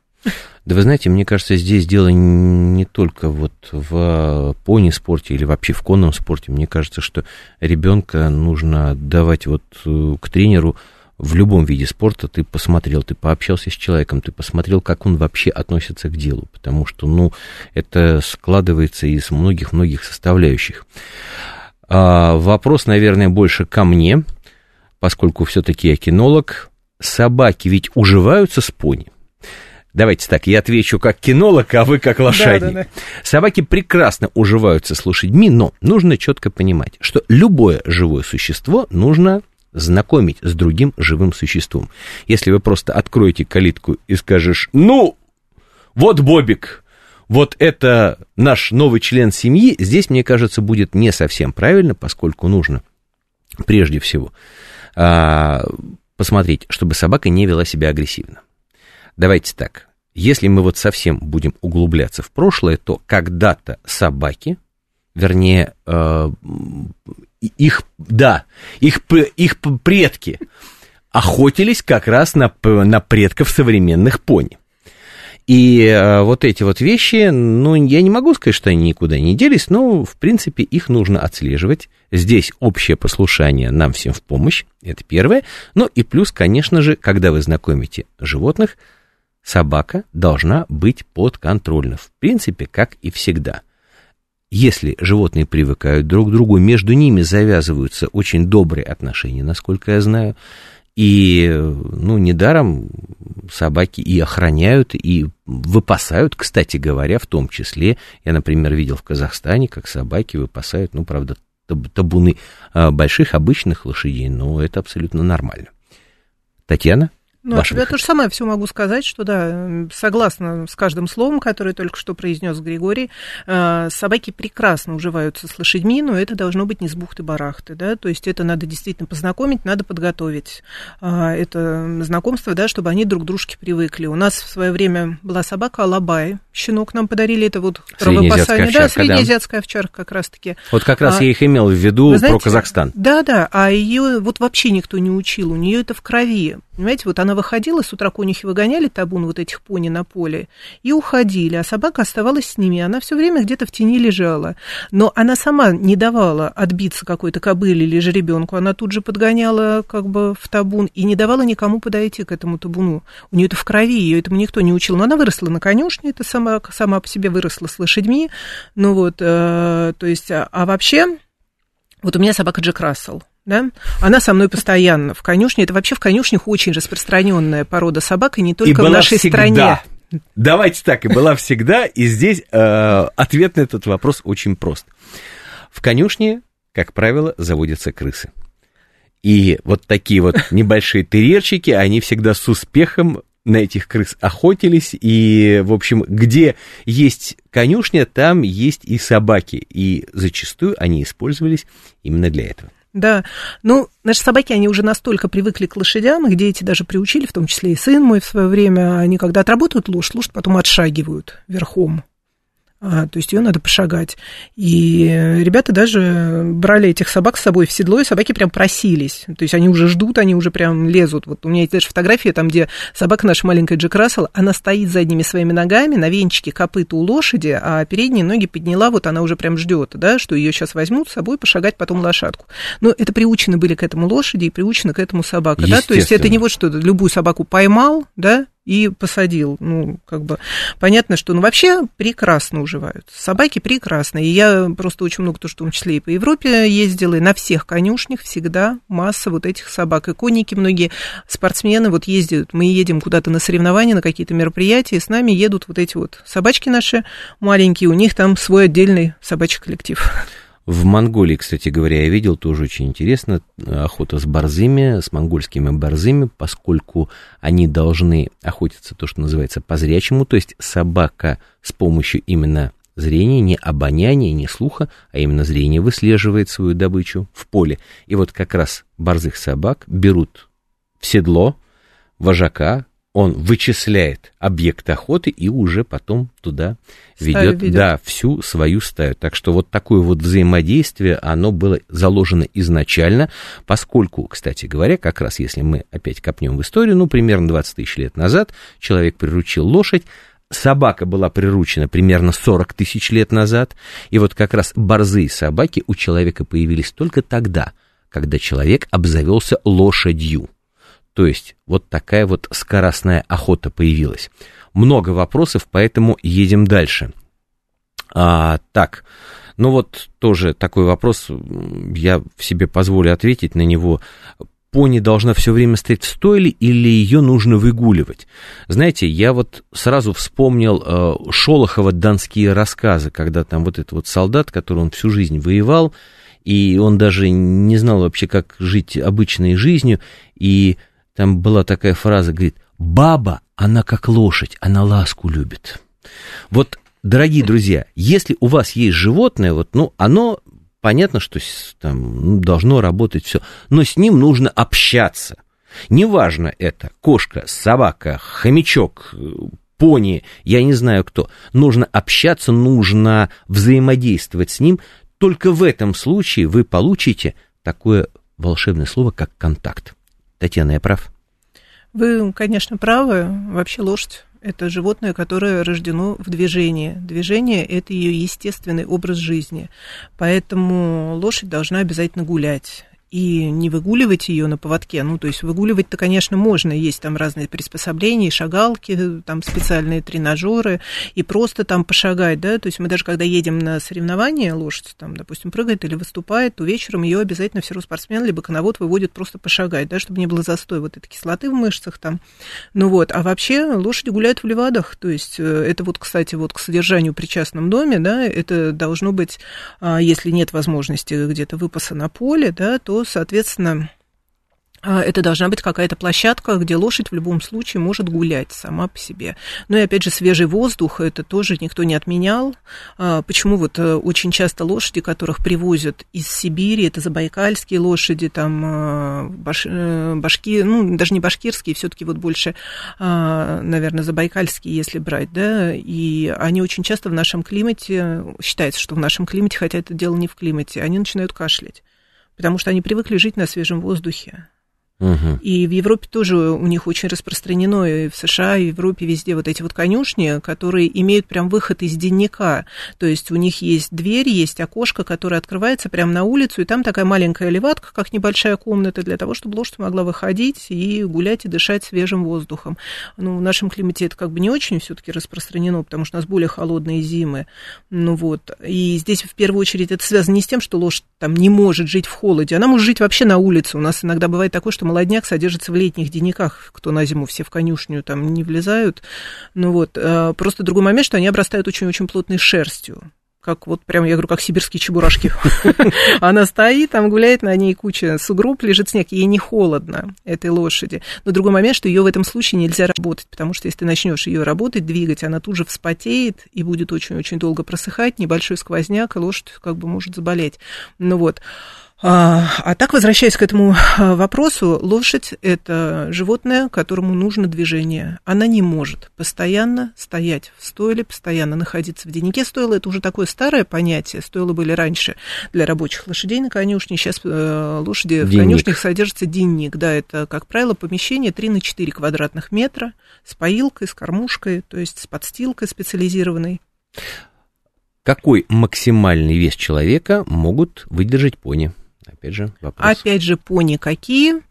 Да вы знаете, мне кажется, здесь дело не только вот в пони-спорте или вообще в конном спорте. Мне кажется, что ребенка нужно давать вот э, к тренеру в любом виде спорта. Ты посмотрел, ты пообщался с человеком, ты посмотрел, как он вообще относится к делу. Потому что, ну, это складывается из многих-многих составляющих. А вопрос, наверное, больше ко мне, поскольку все-таки я кинолог. Собаки ведь уживаются с пони. Давайте так, я отвечу как кинолог, а вы как лошадник. Да, да, да. Собаки прекрасно уживаются с лошадьми, но нужно четко понимать, что любое живое существо нужно знакомить с другим живым существом. Если вы просто откроете калитку и скажешь, ну, вот Бобик, вот это наш новый член семьи, здесь, мне кажется, будет не совсем правильно, поскольку нужно прежде всего а, посмотреть, чтобы собака не вела себя агрессивно. Давайте так, если мы вот совсем будем углубляться в прошлое, то когда-то собаки, вернее, э, их, да, их, их предки охотились как раз на, на предков современных пони. И э, вот эти вот вещи, ну, я не могу сказать, что они никуда не делись, но, в принципе, их нужно отслеживать. Здесь общее послушание нам всем в помощь, это первое. Ну и плюс, конечно же, когда вы знакомите животных, собака должна быть подконтрольна, в принципе, как и всегда. Если животные привыкают друг к другу, между ними завязываются очень добрые отношения, насколько я знаю, и, ну, недаром собаки и охраняют, и выпасают, кстати говоря, в том числе. Я, например, видел в Казахстане, как собаки выпасают, ну, правда, табуны а, больших обычных лошадей, но это абсолютно нормально. Татьяна? Ну, а я то же самое все могу сказать, что да, согласна с каждым словом, которое только что произнес Григорий. А, собаки прекрасно уживаются с лошадьми, но это должно быть не с бухты-барахты, да, то есть это надо действительно познакомить, надо подготовить а, это знакомство, да, чтобы они друг к дружке привыкли. У нас в свое время была собака Алабай, щенок нам подарили, это вот правопасание, да, среднеазиатская овчарка как раз-таки. Вот как раз а, я их имел в виду знаете, про Казахстан. Да, да, а ее вот вообще никто не учил, у нее это в крови. Понимаете, вот она выходила, с утра конюхи выгоняли табун вот этих пони на поле и уходили, а собака оставалась с ними. Она все время где-то в тени лежала. Но она сама не давала отбиться какой-то кобыле или жеребенку. Она тут же подгоняла как бы в табун и не давала никому подойти к этому табуну. У нее это в крови, ее этому никто не учил. Но она выросла на конюшне, это сама, сама по себе выросла с лошадьми. Ну вот, э, то есть, а, а вообще, вот у меня собака Джек Рассел да? Она со мной постоянно в конюшне. Это вообще в конюшнях очень распространенная порода собак, и не только и в нашей всегда. стране. Давайте так, и была всегда, и здесь э, ответ на этот вопрос очень прост. В конюшне, как правило, заводятся крысы. И вот такие вот небольшие терьерчики, они всегда с успехом на этих крыс охотились, и, в общем, где есть конюшня, там есть и собаки, и зачастую они использовались именно для этого. Да, ну, наши собаки, они уже настолько привыкли к лошадям, их дети даже приучили, в том числе и сын мой в свое время, они когда отработают лошадь, лошадь потом отшагивают верхом. А, то есть ее надо пошагать. И ребята даже брали этих собак с собой в седло, и собаки прям просились. То есть они уже ждут, они уже прям лезут. Вот у меня есть даже фотография там, где собака наша маленькая Джек Рассел, она стоит задними своими ногами на венчике копыта у лошади, а передние ноги подняла, вот она уже прям ждет, да, что ее сейчас возьмут с собой пошагать потом лошадку. Но это приучены были к этому лошади и приучены к этому собака, да, то есть это не вот что любую собаку поймал, да, и посадил. Ну, как бы понятно, что ну, вообще прекрасно уживают. Собаки прекрасные. И я просто очень много, то, что в том числе и по Европе ездила, и на всех конюшнях всегда масса вот этих собак. И конники, многие спортсмены вот ездят, мы едем куда-то на соревнования, на какие-то мероприятия, и с нами едут вот эти вот собачки наши маленькие, у них там свой отдельный собачий коллектив. В Монголии, кстати говоря, я видел тоже очень интересно охота с борзыми, с монгольскими борзыми, поскольку они должны охотиться то, что называется по зрячему, то есть собака с помощью именно зрения, не обоняния, не слуха, а именно зрения выслеживает свою добычу в поле. И вот как раз борзых собак берут в седло, вожака, он вычисляет объект охоты и уже потом туда ведет, ведет, да, всю свою стаю. Так что вот такое вот взаимодействие, оно было заложено изначально, поскольку, кстати говоря, как раз если мы опять копнем в историю, ну, примерно 20 тысяч лет назад человек приручил лошадь, собака была приручена примерно 40 тысяч лет назад, и вот как раз борзые собаки у человека появились только тогда, когда человек обзавелся лошадью. То есть вот такая вот скоростная охота появилась. Много вопросов, поэтому едем дальше. А, так, ну вот тоже такой вопрос, я себе позволю ответить на него. Пони должна все время стоять в стойле или ее нужно выгуливать? Знаете, я вот сразу вспомнил э, Шолохова донские рассказы, когда там вот этот вот солдат, который он всю жизнь воевал, и он даже не знал вообще, как жить обычной жизнью, и там была такая фраза, говорит, баба, она как лошадь, она ласку любит. Вот, дорогие друзья, если у вас есть животное, вот, ну, оно, понятно, что там ну, должно работать все, но с ним нужно общаться. Неважно это, кошка, собака, хомячок, пони, я не знаю кто. Нужно общаться, нужно взаимодействовать с ним. Только в этом случае вы получите такое волшебное слово, как контакт. Татьяна, я прав? Вы, конечно, правы. Вообще лошадь это животное, которое рождено в движении. Движение – это ее естественный образ жизни. Поэтому лошадь должна обязательно гулять и не выгуливать ее на поводке. Ну, то есть выгуливать-то, конечно, можно. Есть там разные приспособления, шагалки, там специальные тренажеры, и просто там пошагать, да. То есть мы даже когда едем на соревнования, лошадь там, допустим, прыгает или выступает, то вечером ее обязательно все равно спортсмен либо коновод выводит просто пошагать, да, чтобы не было застой вот этой кислоты в мышцах там. Ну вот, а вообще лошади гуляют в левадах, то есть э, это вот, кстати, вот к содержанию при частном доме, да, это должно быть, а, если нет возможности где-то выпаса на поле, да, то соответственно, а, это должна быть какая-то площадка, где лошадь в любом случае может гулять сама по себе. Ну и опять же, свежий воздух, это тоже никто не отменял. А, почему вот э, очень часто лошади, которых привозят из Сибири, это забайкальские лошади, там а, э, башки, ну даже не башкирские, все-таки вот больше, наверное, забайкальские, если брать, да, и они очень часто в нашем климате, считается, что в нашем климате, хотя это дело не в климате, они начинают кашлять потому что они привыкли жить на свежем воздухе. Угу. И в Европе тоже у них очень распространено, и в США, и в Европе везде вот эти вот конюшни, которые имеют прям выход из денника. То есть у них есть дверь, есть окошко, которое открывается прямо на улицу, и там такая маленькая леватка, как небольшая комната, для того, чтобы лошадь могла выходить и гулять, и дышать свежим воздухом. Ну, в нашем климате это как бы не очень все таки распространено, потому что у нас более холодные зимы. Ну вот. И здесь в первую очередь это связано не с тем, что лошадь там не может жить в холоде, она может жить вообще на улице. У нас иногда бывает такое, что молодняк содержится в летних денниках, кто на зиму все в конюшню там не влезают. Ну вот, э, просто другой момент, что они обрастают очень-очень плотной шерстью как вот прям, я говорю, как сибирские чебурашки. (laughs) Она стоит, там гуляет, на ней куча сугроб, лежит снег, ей не холодно, этой лошади. Но другой момент, что ее в этом случае нельзя работать, потому что если ты начнешь ее работать, двигать, она тут же вспотеет и будет очень-очень долго просыхать, небольшой сквозняк, и лошадь как бы может заболеть. Ну вот. А, а так, возвращаясь к этому а, вопросу, лошадь – это животное, которому нужно движение. Она не может постоянно стоять в стойле, постоянно находиться в деннике. Стойло – это уже такое старое понятие. Стойло были раньше для рабочих лошадей на конюшне. Сейчас э, лошади денник. в конюшнях содержится денник. Да, это, как правило, помещение 3 на 4 квадратных метра с поилкой, с кормушкой, то есть с подстилкой специализированной. Какой максимальный вес человека могут выдержать пони? Опять же, вопрос. Опять же, пони какие?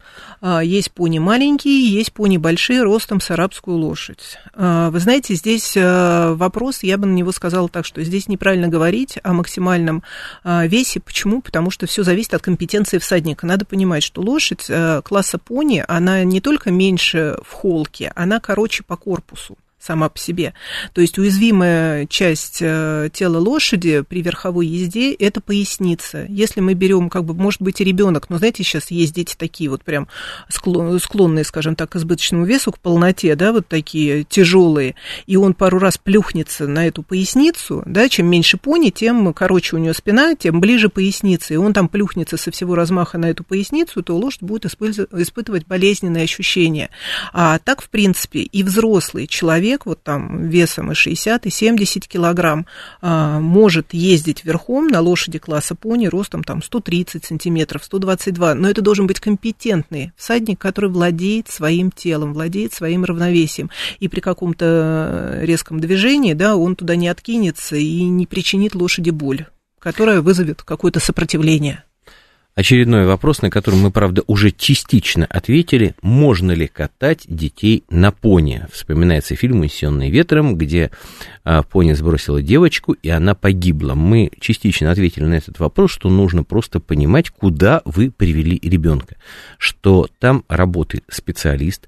А, есть пони маленькие, есть пони большие, ростом с арабскую лошадь. А, вы знаете, здесь а, вопрос, я бы на него сказала так, что здесь неправильно говорить о максимальном весе. Почему? Потому что все зависит от компетенции всадника. Надо понимать, что лошадь класса пони, она не только меньше в холке, она короче по корпусу. Сама по себе. То есть уязвимая часть э, тела лошади при верховой езде – это поясница. Если мы берем, как бы, может быть, и ребенок, но, знаете, сейчас есть дети такие вот прям склонные, скажем так, к избыточному весу, к полноте, да, вот такие тяжелые, и он пару раз плюхнется на эту поясницу, да, чем меньше пони, тем короче у него спина, тем ближе поясница, и он там плюхнется со всего размаха на эту поясницу, то лошадь будет испытывать болезненные ощущения. А так, в принципе, и взрослый человек человек, вот там весом и 60, и 70 килограмм, а, может ездить верхом на лошади класса пони ростом там 130 сантиметров, 122, но это должен быть компетентный всадник, который владеет своим телом, владеет своим равновесием, и при каком-то резком движении, да, он туда не откинется и не причинит лошади боль, которая вызовет какое-то сопротивление. Очередной вопрос, на который мы, правда, уже частично ответили. Можно ли катать детей на пони? Вспоминается фильм «Унесенный ветром», где а, пони сбросила девочку, и она погибла. Мы частично ответили на этот вопрос, что нужно просто понимать, куда вы привели ребенка. Что там работает специалист,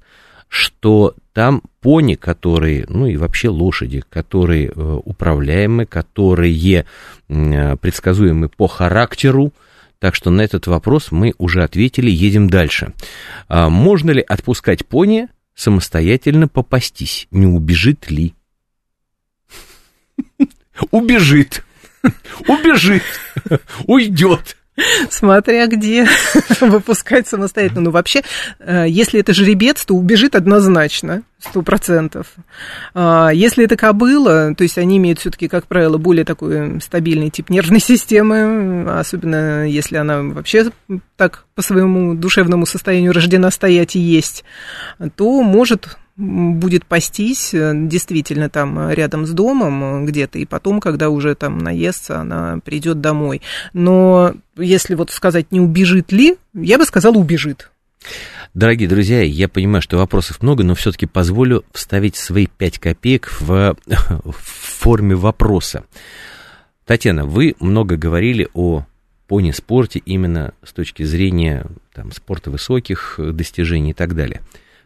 что там пони, которые, ну и вообще лошади, которые э, управляемы, которые э, предсказуемы по характеру, так что на этот вопрос мы уже ответили, едем дальше. А можно ли отпускать пони самостоятельно попастись? Не убежит ли? Убежит. Убежит. Уйдет. (laughs) Смотря где (laughs) выпускать самостоятельно. Ну, вообще, э, если это жеребец, то убежит однозначно, сто процентов. А, если это кобыла, то есть они имеют все-таки, как правило, более такой стабильный тип нервной (laughs) системы, особенно если она вообще так по своему душевному состоянию рождена стоять и есть, то может будет пастись э, действительно там э, рядом с домом э, где-то, и потом, когда уже там наестся, она придет домой. Но если вот сказать, не убежит ли, я бы сказала, убежит. Дорогие друзья, я понимаю, что вопросов много, но все-таки позволю вставить свои пять копеек в, (laughs) в форме вопроса. Татьяна, вы много говорили о пони-спорте именно с точки зрения там, спорта высоких достижений и так далее.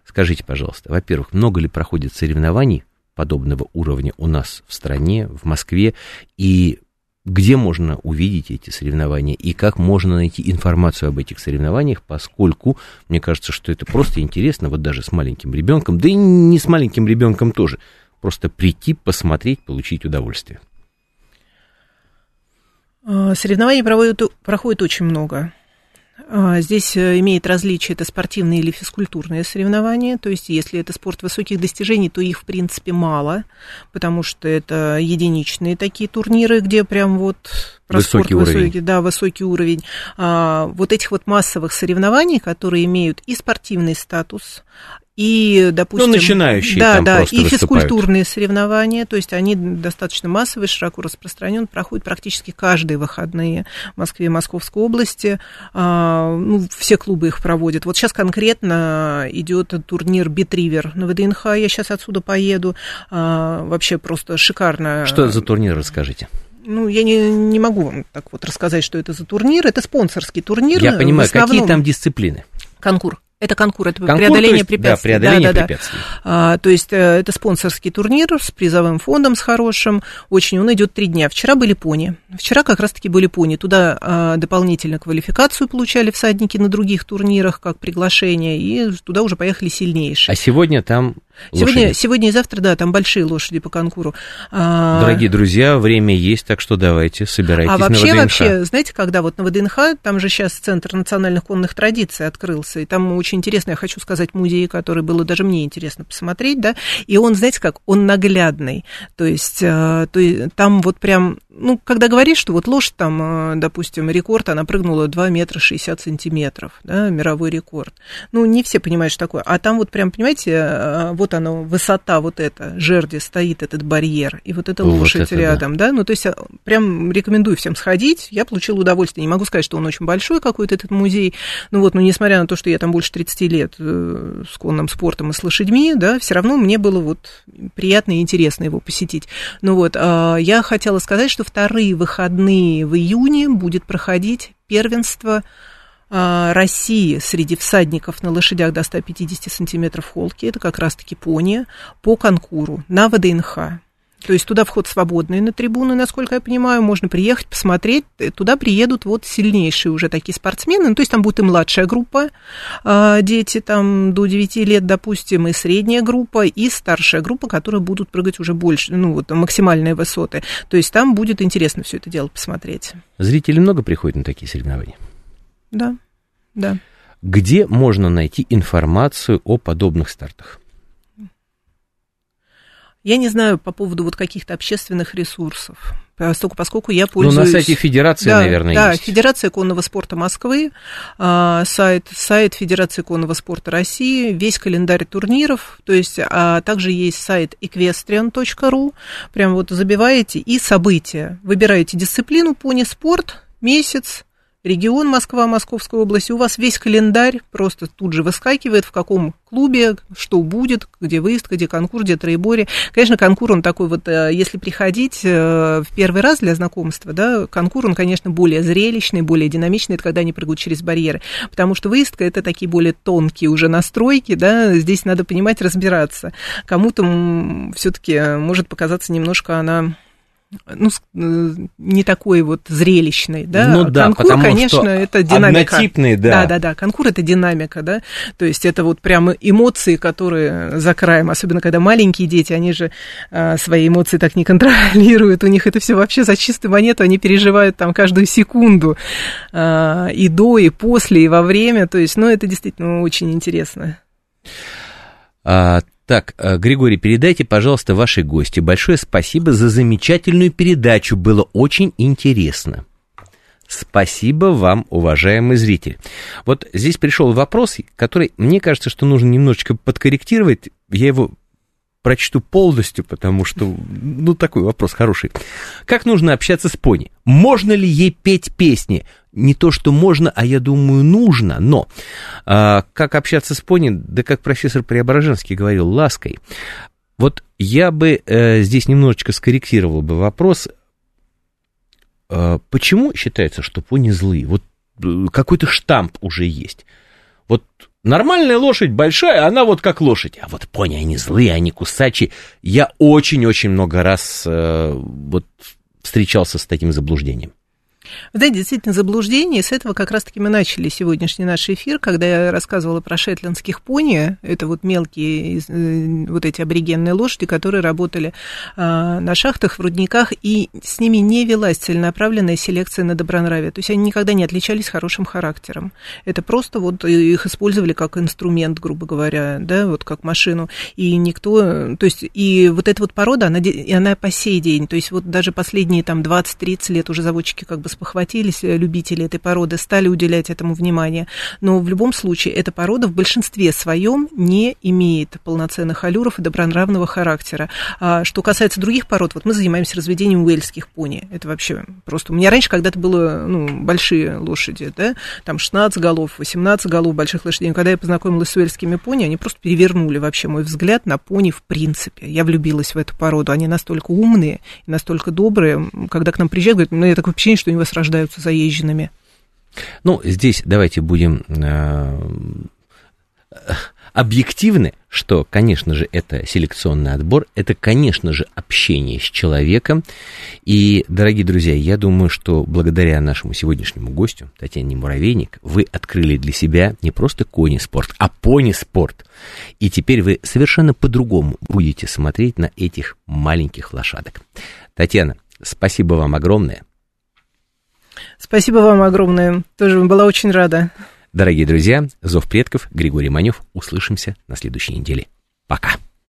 Скажите, пожалуйста, во-первых, много ли проходит соревнований подобного уровня у нас в стране, в Москве, и где можно увидеть эти соревнования и как можно найти информацию об этих соревнованиях, поскольку мне кажется, что это просто интересно, вот даже с маленьким ребенком, да и не с маленьким ребенком тоже, просто прийти, посмотреть, получить удовольствие. А, соревнований проводят, проходит очень много. А, здесь э, имеет различие, это спортивные или физкультурные соревнования, то есть если это спорт высоких достижений, то их, в принципе, мало, потому что это единичные такие турниры, где прям вот про высокий спорт уровень. высокий, да, высокий уровень. А, вот этих вот массовых соревнований, которые имеют и спортивный статус, и, допустим... Ну, начинающие да, там да, просто и физкультурные соревнования, то есть они достаточно массовые, широко распространены, проходят практически каждые выходные в Москве и Московской области. А, ну, все клубы их проводят. Вот сейчас конкретно идет турнир Битривер на ВДНХ, я сейчас отсюда поеду. А, вообще просто шикарно. Что это за турнир, расскажите? Ну, я не, не могу вам так вот рассказать, что это за турнир. Это спонсорский турнир. Я понимаю, основном... какие там дисциплины? Конкур. Это конкур, это конкур, преодоление есть, препятствий. Да, преодоление да, да, препятствий. Да. А, то есть э, это спонсорский турнир с призовым фондом, с хорошим. Очень он идет три дня. Вчера были пони. Вчера как раз-таки были пони. Туда а, дополнительно квалификацию получали всадники на других турнирах, как приглашение, и туда уже поехали сильнейшие. А сегодня там Сегодня, сегодня и завтра, да, там большие лошади по конкуру. А, Дорогие друзья, время есть, так что давайте, собирайтесь а вообще, на ВДНХ. вообще, знаете, когда вот на ВДНХ, там же сейчас Центр национальных конных традиций открылся, и там очень интересно, я хочу сказать, музей, который было даже мне интересно посмотреть, да, и он, знаете как, он наглядный, то есть, э, то есть там вот прям, ну, когда говоришь, что вот лошадь там, э, допустим, рекорд, она прыгнула 2 метра 60 сантиметров, да, мировой рекорд, ну, не все понимают, что такое, а там вот прям, понимаете, э, вот оно, высота вот эта, жерди, стоит этот барьер, и вот эта лошадь вот это рядом, да. да, ну, то есть прям рекомендую всем сходить, я получила удовольствие, не могу сказать, что он очень большой какой-то этот музей, ну вот, но несмотря на то, что я там больше 30 лет э, с конным спортом и с лошадьми, да, все равно мне было вот приятно и интересно его посетить. Ну вот, а, я хотела сказать, что вторые выходные в июне будет проходить первенство России среди всадников на лошадях до 150 сантиметров холки, это как раз-таки пони, по конкуру на ВДНХ. То есть туда вход свободный на трибуны, насколько я понимаю, можно приехать, посмотреть. Туда приедут вот сильнейшие уже такие спортсмены. Ну, то есть там будет и младшая группа, а, дети там до 9 лет, допустим, и средняя группа, и старшая группа, которые будут прыгать уже больше, ну, вот максимальные высоты. То есть там будет интересно все это дело посмотреть. Зрителей много приходят на такие соревнования? Да, да. Где можно найти информацию о подобных стартах? Я не знаю по поводу вот каких-то общественных ресурсов, поскольку, поскольку я пользуюсь... Ну, на сайте Федерации, да, наверное, да, есть. Да, Федерация конного спорта Москвы, а, сайт, сайт Федерации конного спорта России, весь календарь турниров, то есть, а также есть сайт equestrian.ru, прям вот забиваете и события, выбираете дисциплину пони спорт, месяц, регион Москва, Московская область, у вас весь календарь просто тут же выскакивает, в каком клубе, что будет, где выезд, где конкурс, где троеборье. Конечно, конкур, он такой вот, э, если приходить э, в первый раз для знакомства, да, конкур, он, конечно, более зрелищный, более динамичный, это когда они прыгают через барьеры, потому что выездка, это такие более тонкие уже настройки, да, здесь надо понимать, разбираться. Кому-то все-таки может показаться немножко она ну, э, не такой вот зрелищный, да. Ну да, конкур, потому конечно, что это динамика. Однотипный, да. Да, да, да. Конкур это динамика, да. То есть это вот прямо эмоции, которые за краем, особенно когда маленькие дети, они же а, свои эмоции так не контролируют, у них это все вообще за чистую монету, они переживают там каждую секунду а, и до, и после, и во время. То есть, ну, это действительно очень интересно. Так, э, Григорий, передайте, пожалуйста, вашей гости большое спасибо за замечательную передачу. Было очень интересно. Спасибо вам, уважаемый зритель. Вот здесь пришел вопрос, который, мне кажется, что нужно немножечко подкорректировать. Я его прочту полностью, потому что, ну, такой вопрос хороший. Как нужно общаться с пони? Можно ли ей петь песни? Не то, что можно, а я думаю, нужно, но а, как общаться с пони, да как профессор Преображенский говорил, лаской. Вот я бы э, здесь немножечко скорректировал бы вопрос, э, почему считается, что пони злые? Вот э, какой-то штамп уже есть. Вот Нормальная лошадь большая, она вот как лошадь. А вот пони, они злые, они кусачие. Я очень-очень много раз э, вот встречался с таким заблуждением. Да, действительно, заблуждение. с этого как раз-таки мы начали сегодняшний наш эфир, когда я рассказывала про шетландских пони. Это вот мелкие э, вот эти аборигенные лошади, которые работали а, на шахтах, в рудниках, и с ними не велась целенаправленная селекция на добронравие. То есть они никогда не отличались хорошим характером. Это просто вот их использовали как инструмент, грубо говоря, да, вот как машину. И никто, то есть и вот эта вот порода, она, она по сей день, то есть вот даже последние там 20-30 лет уже заводчики как бы спохватились э, любители этой породы, стали уделять этому внимание. Но в любом случае эта порода в большинстве своем не имеет полноценных аллюров и добронравного характера. А что касается других пород, вот мы занимаемся разведением уэльских пони. Это вообще просто... У меня раньше когда-то было ну, большие лошади, да, там 16 голов, 18 голов больших лошадей. Но когда я познакомилась с уэльскими пони, они просто перевернули вообще мой взгляд на пони в принципе. Я влюбилась в эту породу. Они настолько умные настолько добрые. Когда к нам приезжают, говорят, ну, я такое впечатление, что у вас рождаются заезженными. Ну, здесь давайте будем э, объективны, что, конечно же, это селекционный отбор, это, конечно же, общение с человеком. И, дорогие друзья, я думаю, что благодаря нашему сегодняшнему гостю, Татьяне Муравейник, вы открыли для себя не просто кони-спорт, а пони-спорт. И теперь вы совершенно по-другому будете смотреть на этих маленьких лошадок. Татьяна, спасибо вам огромное. Спасибо вам огромное. Тоже была очень рада. Дорогие друзья, Зов предков, Григорий Манев. Услышимся на следующей неделе. Пока.